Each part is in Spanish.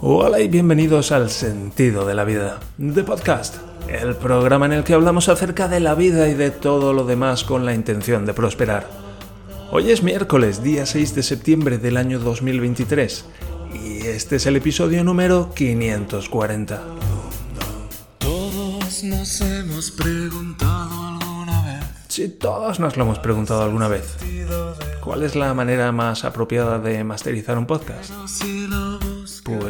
Hola y bienvenidos al Sentido de la Vida, de Podcast, el programa en el que hablamos acerca de la vida y de todo lo demás con la intención de prosperar. Hoy es miércoles, día 6 de septiembre del año 2023, y este es el episodio número 540. Todos nos hemos preguntado alguna vez. Si todos nos lo hemos preguntado alguna vez, ¿cuál es la manera más apropiada de masterizar un podcast?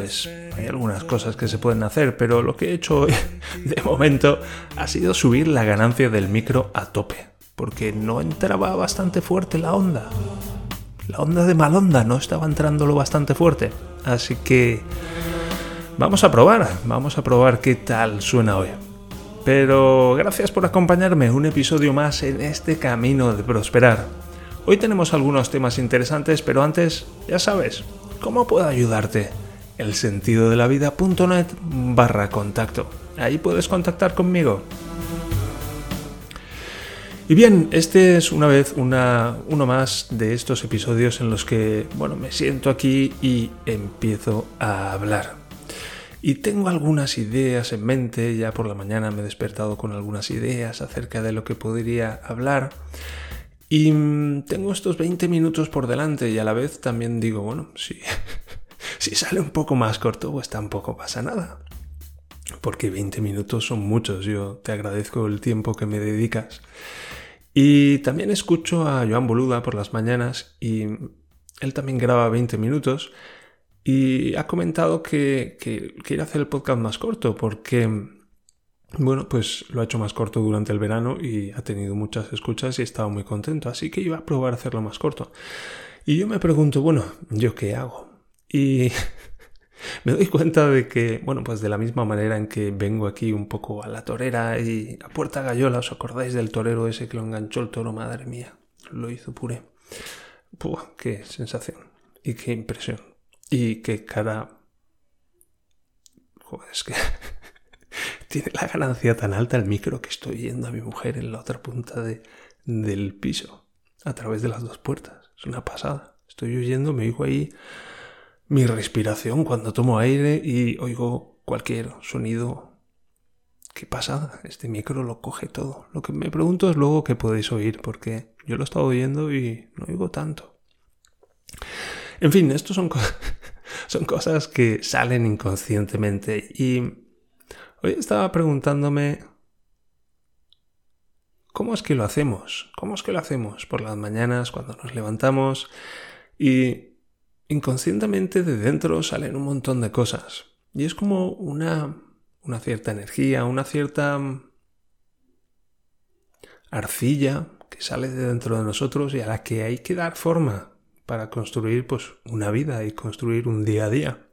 Pues hay algunas cosas que se pueden hacer, pero lo que he hecho hoy, de momento, ha sido subir la ganancia del micro a tope, porque no entraba bastante fuerte la onda. La onda de mal onda no estaba entrando lo bastante fuerte, así que vamos a probar, vamos a probar qué tal suena hoy. Pero gracias por acompañarme un episodio más en este camino de prosperar. Hoy tenemos algunos temas interesantes, pero antes, ya sabes, ¿cómo puedo ayudarte? El sentido de la vida.net barra contacto. Ahí puedes contactar conmigo. Y bien, este es una vez una, uno más de estos episodios en los que, bueno, me siento aquí y empiezo a hablar. Y tengo algunas ideas en mente, ya por la mañana me he despertado con algunas ideas acerca de lo que podría hablar. Y mm, tengo estos 20 minutos por delante y a la vez también digo, bueno, si, si sale un poco más corto, pues tampoco pasa nada. Porque 20 minutos son muchos, yo te agradezco el tiempo que me dedicas. Y también escucho a Joan Boluda por las mañanas y él también graba 20 minutos y ha comentado que, que quiere hacer el podcast más corto porque, bueno, pues lo ha hecho más corto durante el verano y ha tenido muchas escuchas y estaba muy contento, así que iba a probar hacerlo más corto. Y yo me pregunto, bueno, ¿yo qué hago? Y me doy cuenta de que, bueno, pues de la misma manera en que vengo aquí un poco a la torera y a Puerta Gallola, ¿os acordáis del torero ese que lo enganchó el toro? Madre mía, lo hizo puré. Puh, qué sensación y qué impresión. Y qué cara... Joder, es que tiene la ganancia tan alta el micro que estoy yendo a mi mujer en la otra punta de, del piso, a través de las dos puertas. Es una pasada. Estoy oyendo, me oigo ahí mi respiración cuando tomo aire y oigo cualquier sonido. Qué pasada, este micro lo coge todo. Lo que me pregunto es luego qué podéis oír, porque yo lo he estado oyendo y no oigo tanto. En fin, estos son, son cosas que salen inconscientemente y hoy estaba preguntándome ¿cómo es que lo hacemos? ¿Cómo es que lo hacemos por las mañanas cuando nos levantamos y inconscientemente de dentro salen un montón de cosas. Y es como una, una cierta energía, una cierta arcilla que sale de dentro de nosotros y a la que hay que dar forma para construir pues una vida y construir un día a día.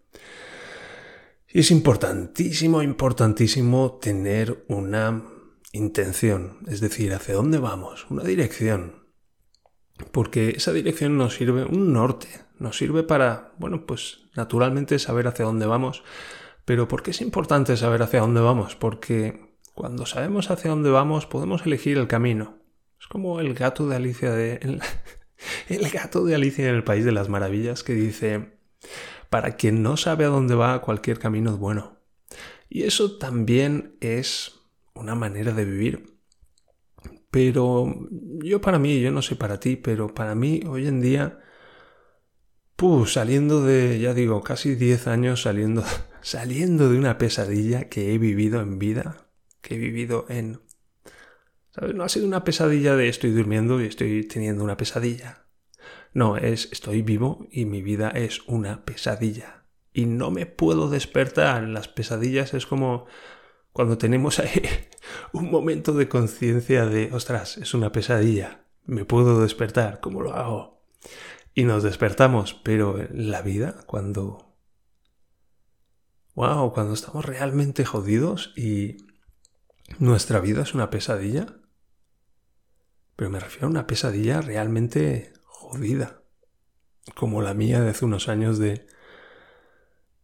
Y es importantísimo, importantísimo tener una intención, es decir, hacia dónde vamos, una dirección. Porque esa dirección nos sirve un norte, nos sirve para, bueno, pues naturalmente saber hacia dónde vamos. Pero ¿por qué es importante saber hacia dónde vamos? Porque cuando sabemos hacia dónde vamos podemos elegir el camino. Es como el gato de Alicia de... El, el gato de Alicia en el País de las Maravillas que dice, para quien no sabe a dónde va, cualquier camino es bueno. Y eso también es una manera de vivir. Pero yo para mí, yo no sé para ti, pero para mí hoy en día, puh, saliendo de, ya digo, casi 10 años saliendo, saliendo de una pesadilla que he vivido en vida, que he vivido en... ¿Sabes? No ha sido una pesadilla de estoy durmiendo y estoy teniendo una pesadilla. No, es estoy vivo y mi vida es una pesadilla. Y no me puedo despertar. Las pesadillas es como cuando tenemos ahí un momento de conciencia de, ostras, es una pesadilla, me puedo despertar, ¿cómo lo hago? Y nos despertamos, pero la vida, cuando... ¡Wow! Cuando estamos realmente jodidos y nuestra vida es una pesadilla. Pero me refiero a una pesadilla realmente jodida. Como la mía de hace unos años de...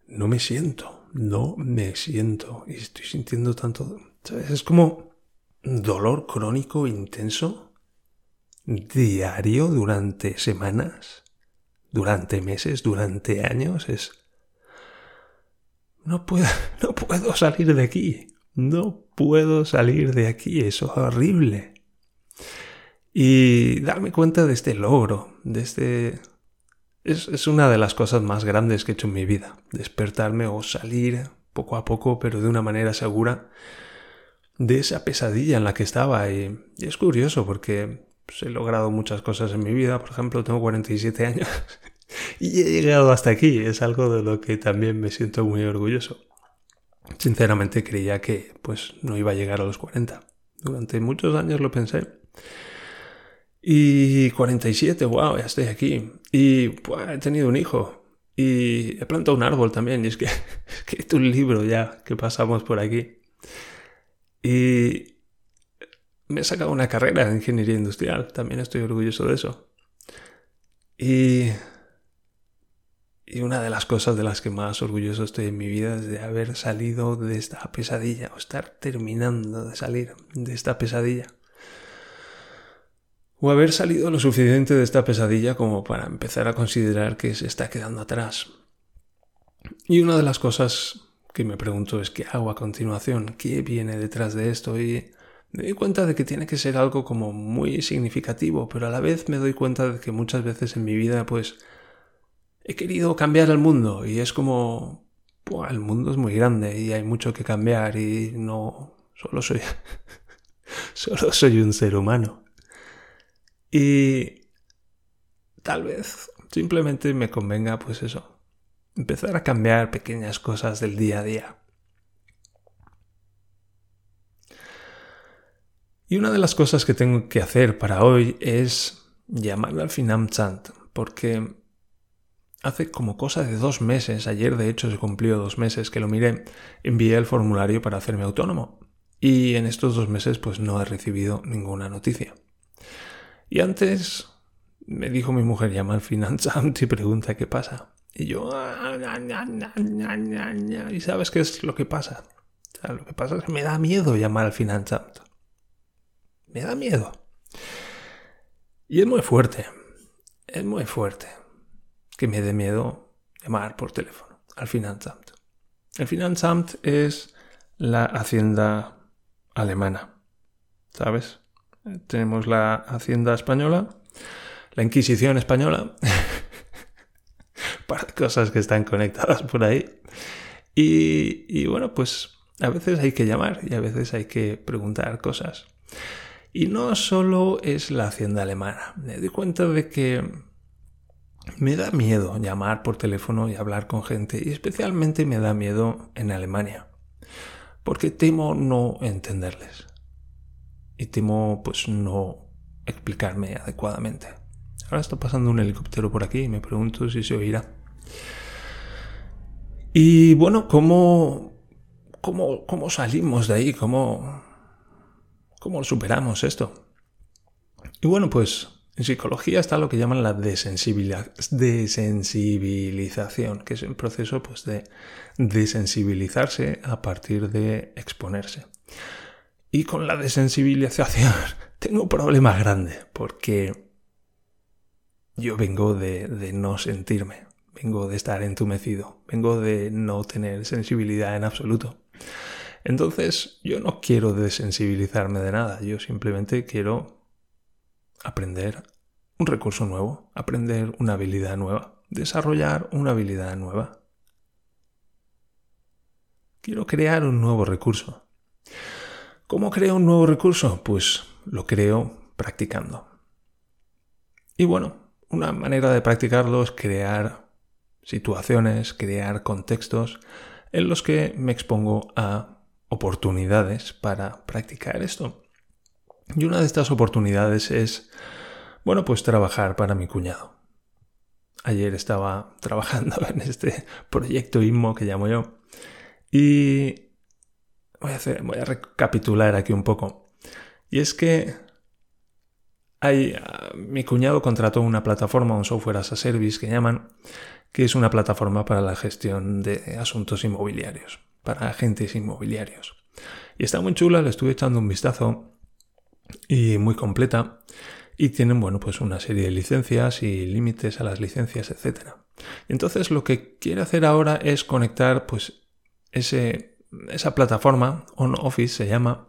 No me siento, no me siento. Y estoy sintiendo tanto... ¿Sabes? Es como dolor crónico intenso, diario durante semanas, durante meses, durante años. Es, no puedo, no puedo salir de aquí. No puedo salir de aquí. Es horrible. Y darme cuenta de este logro, de este... Es, es una de las cosas más grandes que he hecho en mi vida. Despertarme o salir poco a poco, pero de una manera segura, de esa pesadilla en la que estaba. Y, es curioso porque pues, he logrado muchas cosas en mi vida. Por ejemplo, tengo 47 años y he llegado hasta aquí. Es algo de lo que también me siento muy orgulloso. Sinceramente creía que pues no iba a llegar a los 40. Durante muchos años lo pensé. Y 47, wow, ya estoy aquí. Y he tenido un hijo. Y he plantado un árbol también. Y es que he escrito un libro ya que pasamos por aquí. Y me he sacado una carrera de ingeniería industrial. También estoy orgulloso de eso. Y y una de las cosas de las que más orgulloso estoy en mi vida es de haber salido de esta pesadilla o estar terminando de salir de esta pesadilla. O haber salido lo suficiente de esta pesadilla como para empezar a considerar que se está quedando atrás. Y una de las cosas que me pregunto es qué hago a continuación, qué viene detrás de esto y me doy cuenta de que tiene que ser algo como muy significativo, pero a la vez me doy cuenta de que muchas veces en mi vida pues he querido cambiar el mundo y es como, el mundo es muy grande y hay mucho que cambiar y no, solo soy, solo soy un ser humano. Y tal vez simplemente me convenga, pues eso, empezar a cambiar pequeñas cosas del día a día. Y una de las cosas que tengo que hacer para hoy es llamar al Finanzant, porque Hace como cosa de dos meses, ayer de hecho se cumplió dos meses que lo miré, envié el formulario para hacerme autónomo. Y en estos dos meses pues no he recibido ninguna noticia. Y antes me dijo mi mujer, llama al Finanzamt y pregunta qué pasa. Y yo, ah, ¿y sabes qué es lo que pasa? lo que pasa es que me da miedo llamar al Finanzamt. Me da miedo. Y es muy fuerte. Es muy fuerte que me dé miedo llamar por teléfono al Finanzamt. El Finanzamt es la hacienda alemana, ¿sabes? Tenemos la hacienda española, la Inquisición española, para cosas que están conectadas por ahí. Y, y bueno, pues a veces hay que llamar y a veces hay que preguntar cosas. Y no solo es la hacienda alemana. Me doy cuenta de que me da miedo llamar por teléfono y hablar con gente, y especialmente me da miedo en Alemania, porque temo no entenderles. Y temo pues no explicarme adecuadamente. Ahora está pasando un helicóptero por aquí y me pregunto si se oirá. Y bueno, ¿cómo, cómo, cómo salimos de ahí? ¿Cómo, ¿Cómo superamos esto? Y bueno, pues en psicología está lo que llaman la desensibilización, que es el proceso pues, de desensibilizarse a partir de exponerse. Y con la desensibilización tengo un problema grande, porque yo vengo de, de no sentirme, vengo de estar entumecido, vengo de no tener sensibilidad en absoluto. Entonces, yo no quiero desensibilizarme de nada, yo simplemente quiero aprender un recurso nuevo, aprender una habilidad nueva, desarrollar una habilidad nueva. Quiero crear un nuevo recurso. ¿Cómo creo un nuevo recurso? Pues lo creo practicando. Y bueno, una manera de practicarlo es crear situaciones, crear contextos en los que me expongo a oportunidades para practicar esto. Y una de estas oportunidades es, bueno, pues trabajar para mi cuñado. Ayer estaba trabajando en este proyecto INMO que llamo yo. Y voy a, recapitular aquí un poco. Y es que ah, mi cuñado contrató una plataforma, un software as a service que llaman, que es una plataforma para la gestión de asuntos inmobiliarios, para agentes inmobiliarios. Y está muy chula, le estuve echando un vistazo y muy completa y tienen, bueno, pues una serie de licencias y límites a las licencias, etc. Entonces lo que quiere hacer ahora es conectar, pues, ese, esa plataforma on Office se llama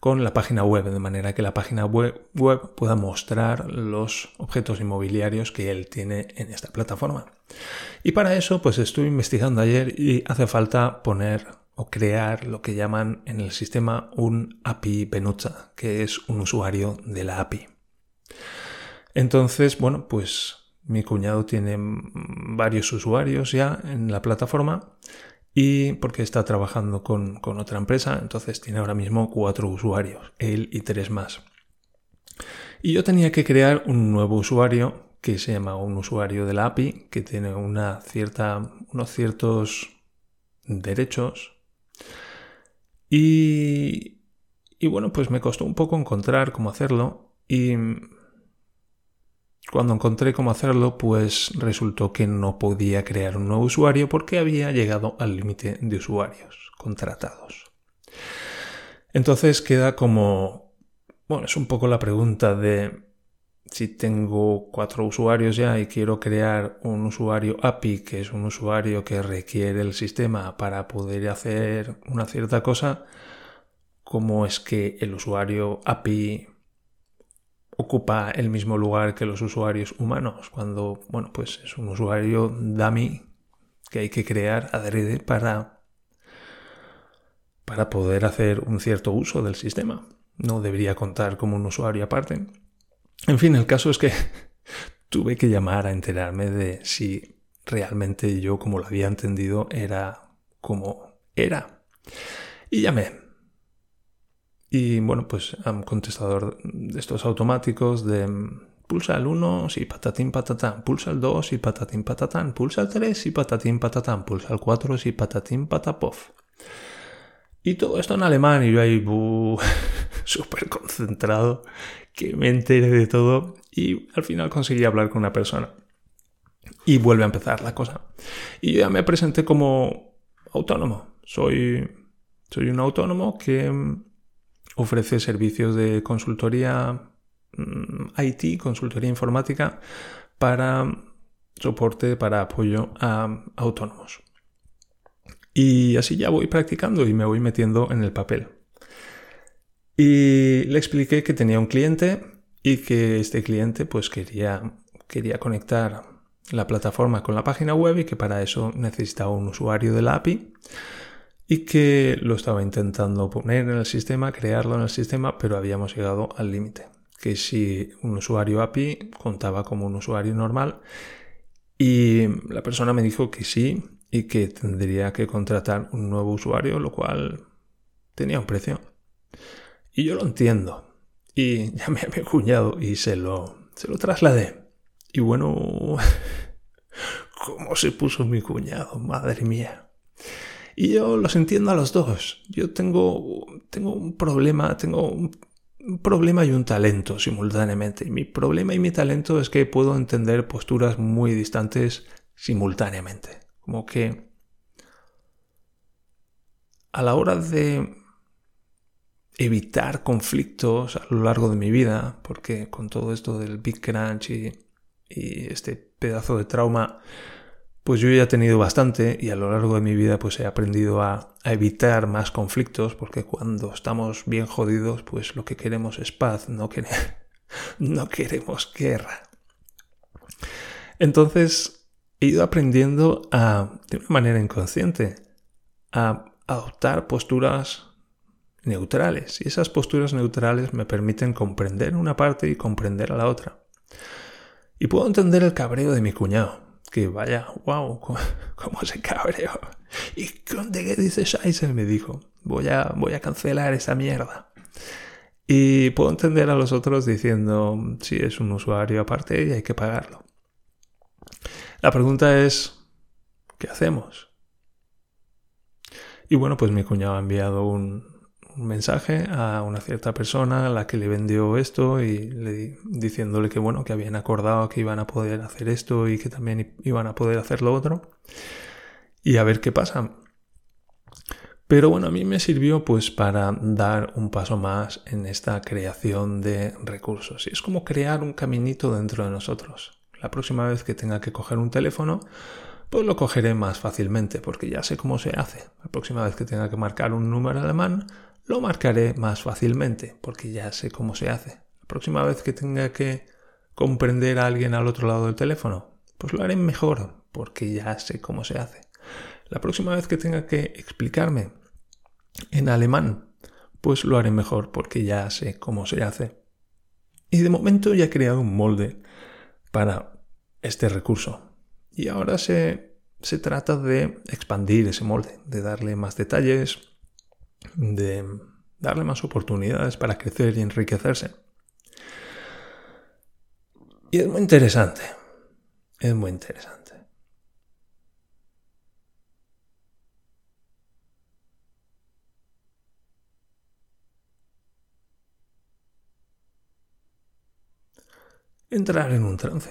con la página web, de manera que la página web, web pueda mostrar los objetos inmobiliarios que él tiene en esta plataforma. Y para eso, pues estuve investigando ayer y hace falta poner o crear lo que llaman en el sistema un API Penucha, que es un usuario de la API. Entonces, bueno, pues mi cuñado tiene varios usuarios ya en la plataforma y porque está trabajando con, otra empresa, entonces tiene ahora mismo cuatro usuarios, él y tres más. Y yo tenía que crear un nuevo usuario que se llama un usuario de la API, que tiene una cierta, unos ciertos derechos. Y, y bueno, pues me costó un poco encontrar cómo hacerlo y cuando encontré cómo hacerlo, pues resultó que no podía crear un nuevo usuario porque había llegado al límite de usuarios contratados. Entonces queda como... Bueno, es un poco la pregunta de si tengo cuatro usuarios ya y quiero crear un usuario API, que es un usuario que requiere el sistema para poder hacer una cierta cosa, ¿cómo es que el usuario API ocupa el mismo lugar que los usuarios humanos, cuando, bueno, pues es un usuario dummy que hay que crear adrede para, para poder hacer un cierto uso del sistema. No debería contar como un usuario aparte. En fin, el caso es que tuve que llamar a enterarme de si realmente yo, como lo había entendido, era como era. Y llamé. Y bueno, pues a un contestador de estos automáticos de mm, pulsa el 1 y patatín patatán, pulsa el 2 y patatín patatán, pulsa el 3 y patatín patatán, pulsa el 4 y patatín patapov. Y todo esto en alemán y yo ahí súper concentrado, que me enteré de todo y al final conseguí hablar con una persona. Y vuelve a empezar la cosa. Y yo ya me presenté como autónomo. Soy, soy un autónomo que mm, ofrece servicios de consultoría mm, IT, consultoría informática, para soporte, para apoyo a autónomos. Y así ya voy practicando y me voy metiendo en el papel. Y le expliqué que tenía un cliente y que este cliente pues quería, quería conectar la plataforma con la página web y que para eso necesitaba un usuario de la API y que lo estaba intentando poner en el sistema, crearlo en el sistema, pero habíamos llegado al límite. Que si un usuario API contaba como un usuario normal y la persona me dijo que sí y que tendría que contratar un nuevo usuario, lo cual tenía un precio. Y yo lo entiendo. Y llamé a mi cuñado y se lo, se lo trasladé. Y bueno, ¿cómo se puso mi cuñado? Madre mía. Y yo los entiendo a los dos. Yo tengo, tengo un problema, tengo un, problema y un talento simultáneamente. Mi problema y mi talento es que puedo entender posturas muy distantes simultáneamente. Como que a la hora de evitar conflictos a lo largo de mi vida, porque con todo esto del Big Crunch y, y este pedazo de trauma, pues yo ya he tenido bastante y a lo largo de mi vida pues he aprendido a, evitar más conflictos porque cuando estamos bien jodidos pues lo que queremos es paz, no, no queremos guerra. Entonces he ido aprendiendo a, de una manera inconsciente, a adoptar posturas neutrales y esas posturas neutrales me permiten comprender una parte y comprender a la otra. Y puedo entender el cabreo de mi cuñado que vaya, wow, cómo se cabreó. ¿Y dónde qué dice Scheiße? Me dijo, voy a, voy a cancelar esa mierda. Y puedo entender a los otros diciendo, si es un usuario aparte y hay que pagarlo. La pregunta es, ¿qué hacemos? Y bueno, pues mi cuñado ha enviado un, un mensaje a una cierta persona a la que le vendió esto y le, diciéndole que bueno, que habían acordado que iban a poder hacer esto y que también iban a poder hacer lo otro y a ver qué pasa. Pero bueno, a mí me sirvió pues para dar un paso más en esta creación de recursos. Y es como crear un caminito dentro de nosotros. La próxima vez que tenga que coger un teléfono, pues lo cogeré más fácilmente porque ya sé cómo se hace. La próxima vez que tenga que marcar un número alemán, lo marcaré más fácilmente porque ya sé cómo se hace. La próxima vez que tenga que comprender a alguien al otro lado del teléfono, pues lo haré mejor porque ya sé cómo se hace. La próxima vez que tenga que explicarme en alemán, pues lo haré mejor porque ya sé cómo se hace. Y de momento ya he creado un molde para este recurso. Y ahora se, se trata de expandir ese molde, de darle más detalles, de darle más oportunidades para crecer y enriquecerse. Y es muy interesante. Es muy interesante. Entrar en un trance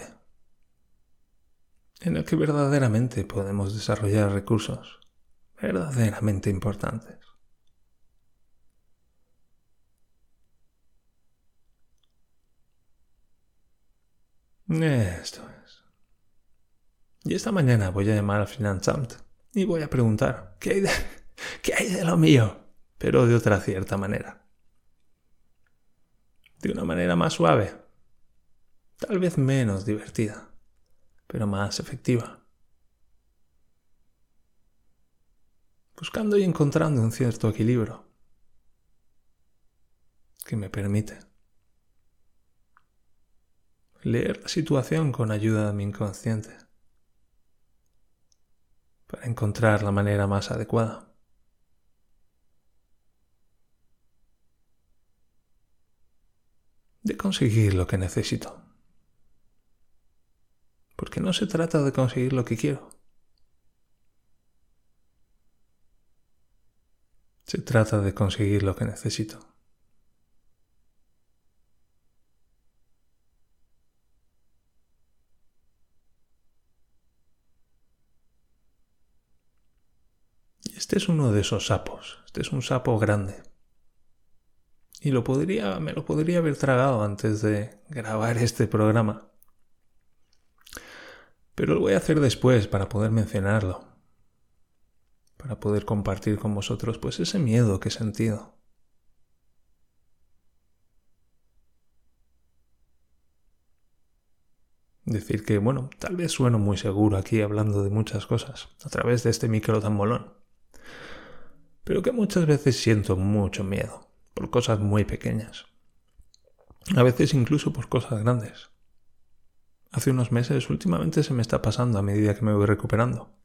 en el que verdaderamente podemos desarrollar recursos verdaderamente importantes. Esto es. Y esta mañana voy a llamar al Finanzamt y voy a preguntar ¿qué hay, de, ¿qué hay de lo mío? Pero de otra cierta manera. De una manera más suave. Tal vez menos divertida pero más efectiva. Buscando y encontrando un cierto equilibrio que me permite leer la situación con ayuda de mi inconsciente para encontrar la manera más adecuada. de conseguir lo que necesito porque no se trata de conseguir lo que quiero. Se trata de conseguir lo que necesito. Este es uno de esos sapos. Este es un sapo grande. Y lo podría, me lo podría haber tragado antes de grabar este programa. Pero lo voy a hacer después para poder mencionarlo. Para poder compartir con vosotros pues ese miedo que he sentido. Decir que, bueno, tal vez sueno muy seguro aquí hablando de muchas cosas a través de este micro tan molón. Pero que muchas veces siento mucho miedo por cosas muy pequeñas. A veces incluso por cosas grandes hace unos meses, últimamente se me está pasando a medida que me voy recuperando.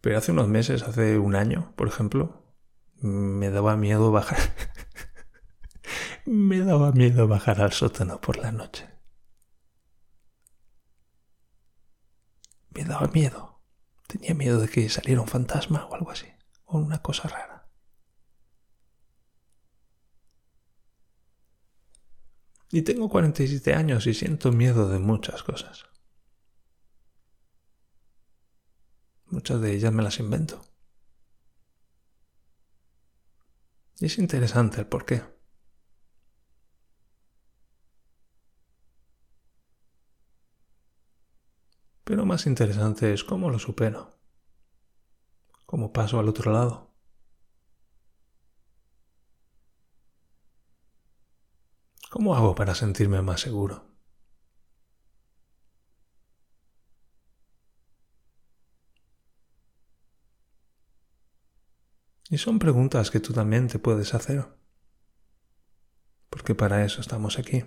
Pero hace unos meses, hace un año, por ejemplo, me daba miedo bajar. me daba miedo bajar al sótano por la noche. Me daba miedo. Tenía miedo de que saliera un fantasma o algo así, o una cosa rara. Y tengo 47 años y siento miedo de muchas cosas. Muchas de ellas me las invento. Y es interesante el por qué. Pero más interesante es cómo lo supero. Cómo paso al otro lado. ¿Cómo hago para sentirme más seguro? Y son preguntas que tú también te puedes hacer, porque para eso estamos aquí.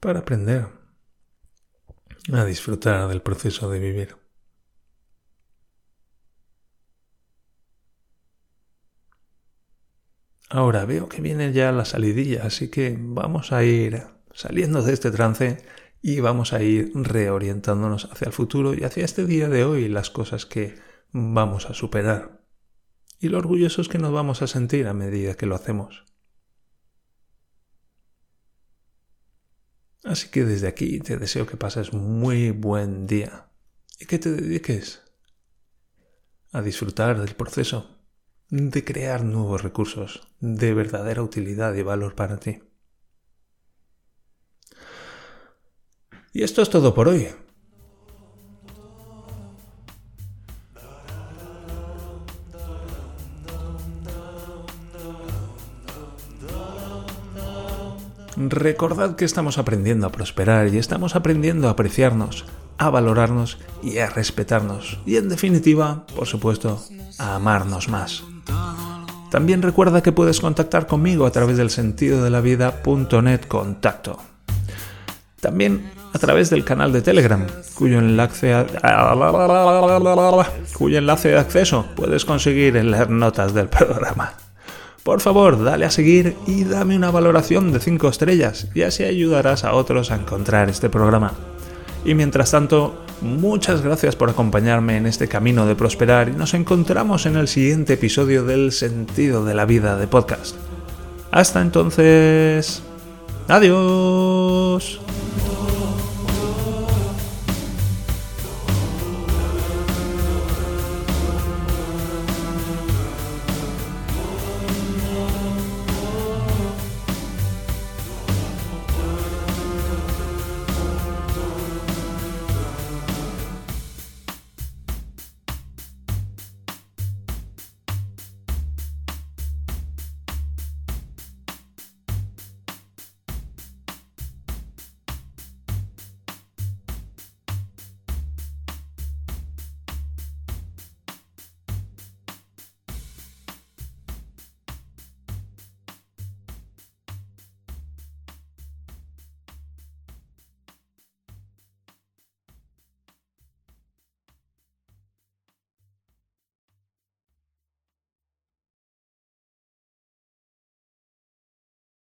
Para aprender a disfrutar del proceso de vivir. Ahora veo que viene ya la salidilla, así que vamos a ir saliendo de este trance y vamos a ir reorientándonos hacia el futuro y hacia este día de hoy las cosas que vamos a superar y lo orgullosos que nos vamos a sentir a medida que lo hacemos. Así que desde aquí te deseo que pases muy buen día y que te dediques a disfrutar del proceso de crear nuevos recursos de verdadera utilidad y valor para ti. Y esto es todo por hoy. Recordad que estamos aprendiendo a prosperar y estamos aprendiendo a apreciarnos, a valorarnos y a respetarnos. Y en definitiva, por supuesto, a amarnos más. También recuerda que puedes contactar conmigo a través del sentido de la vida.net contacto. También a través del canal de Telegram, cuyo enlace, de acceso puedes conseguir en las notas del programa. Por favor, dale a seguir y dame una valoración de 5 estrellas y así ayudarás a otros a encontrar este programa. Y mientras tanto, muchas gracias por acompañarme en este camino de prosperar y nos encontramos en el siguiente episodio del Sentido de la Vida de Podcast. Hasta entonces... Adiós.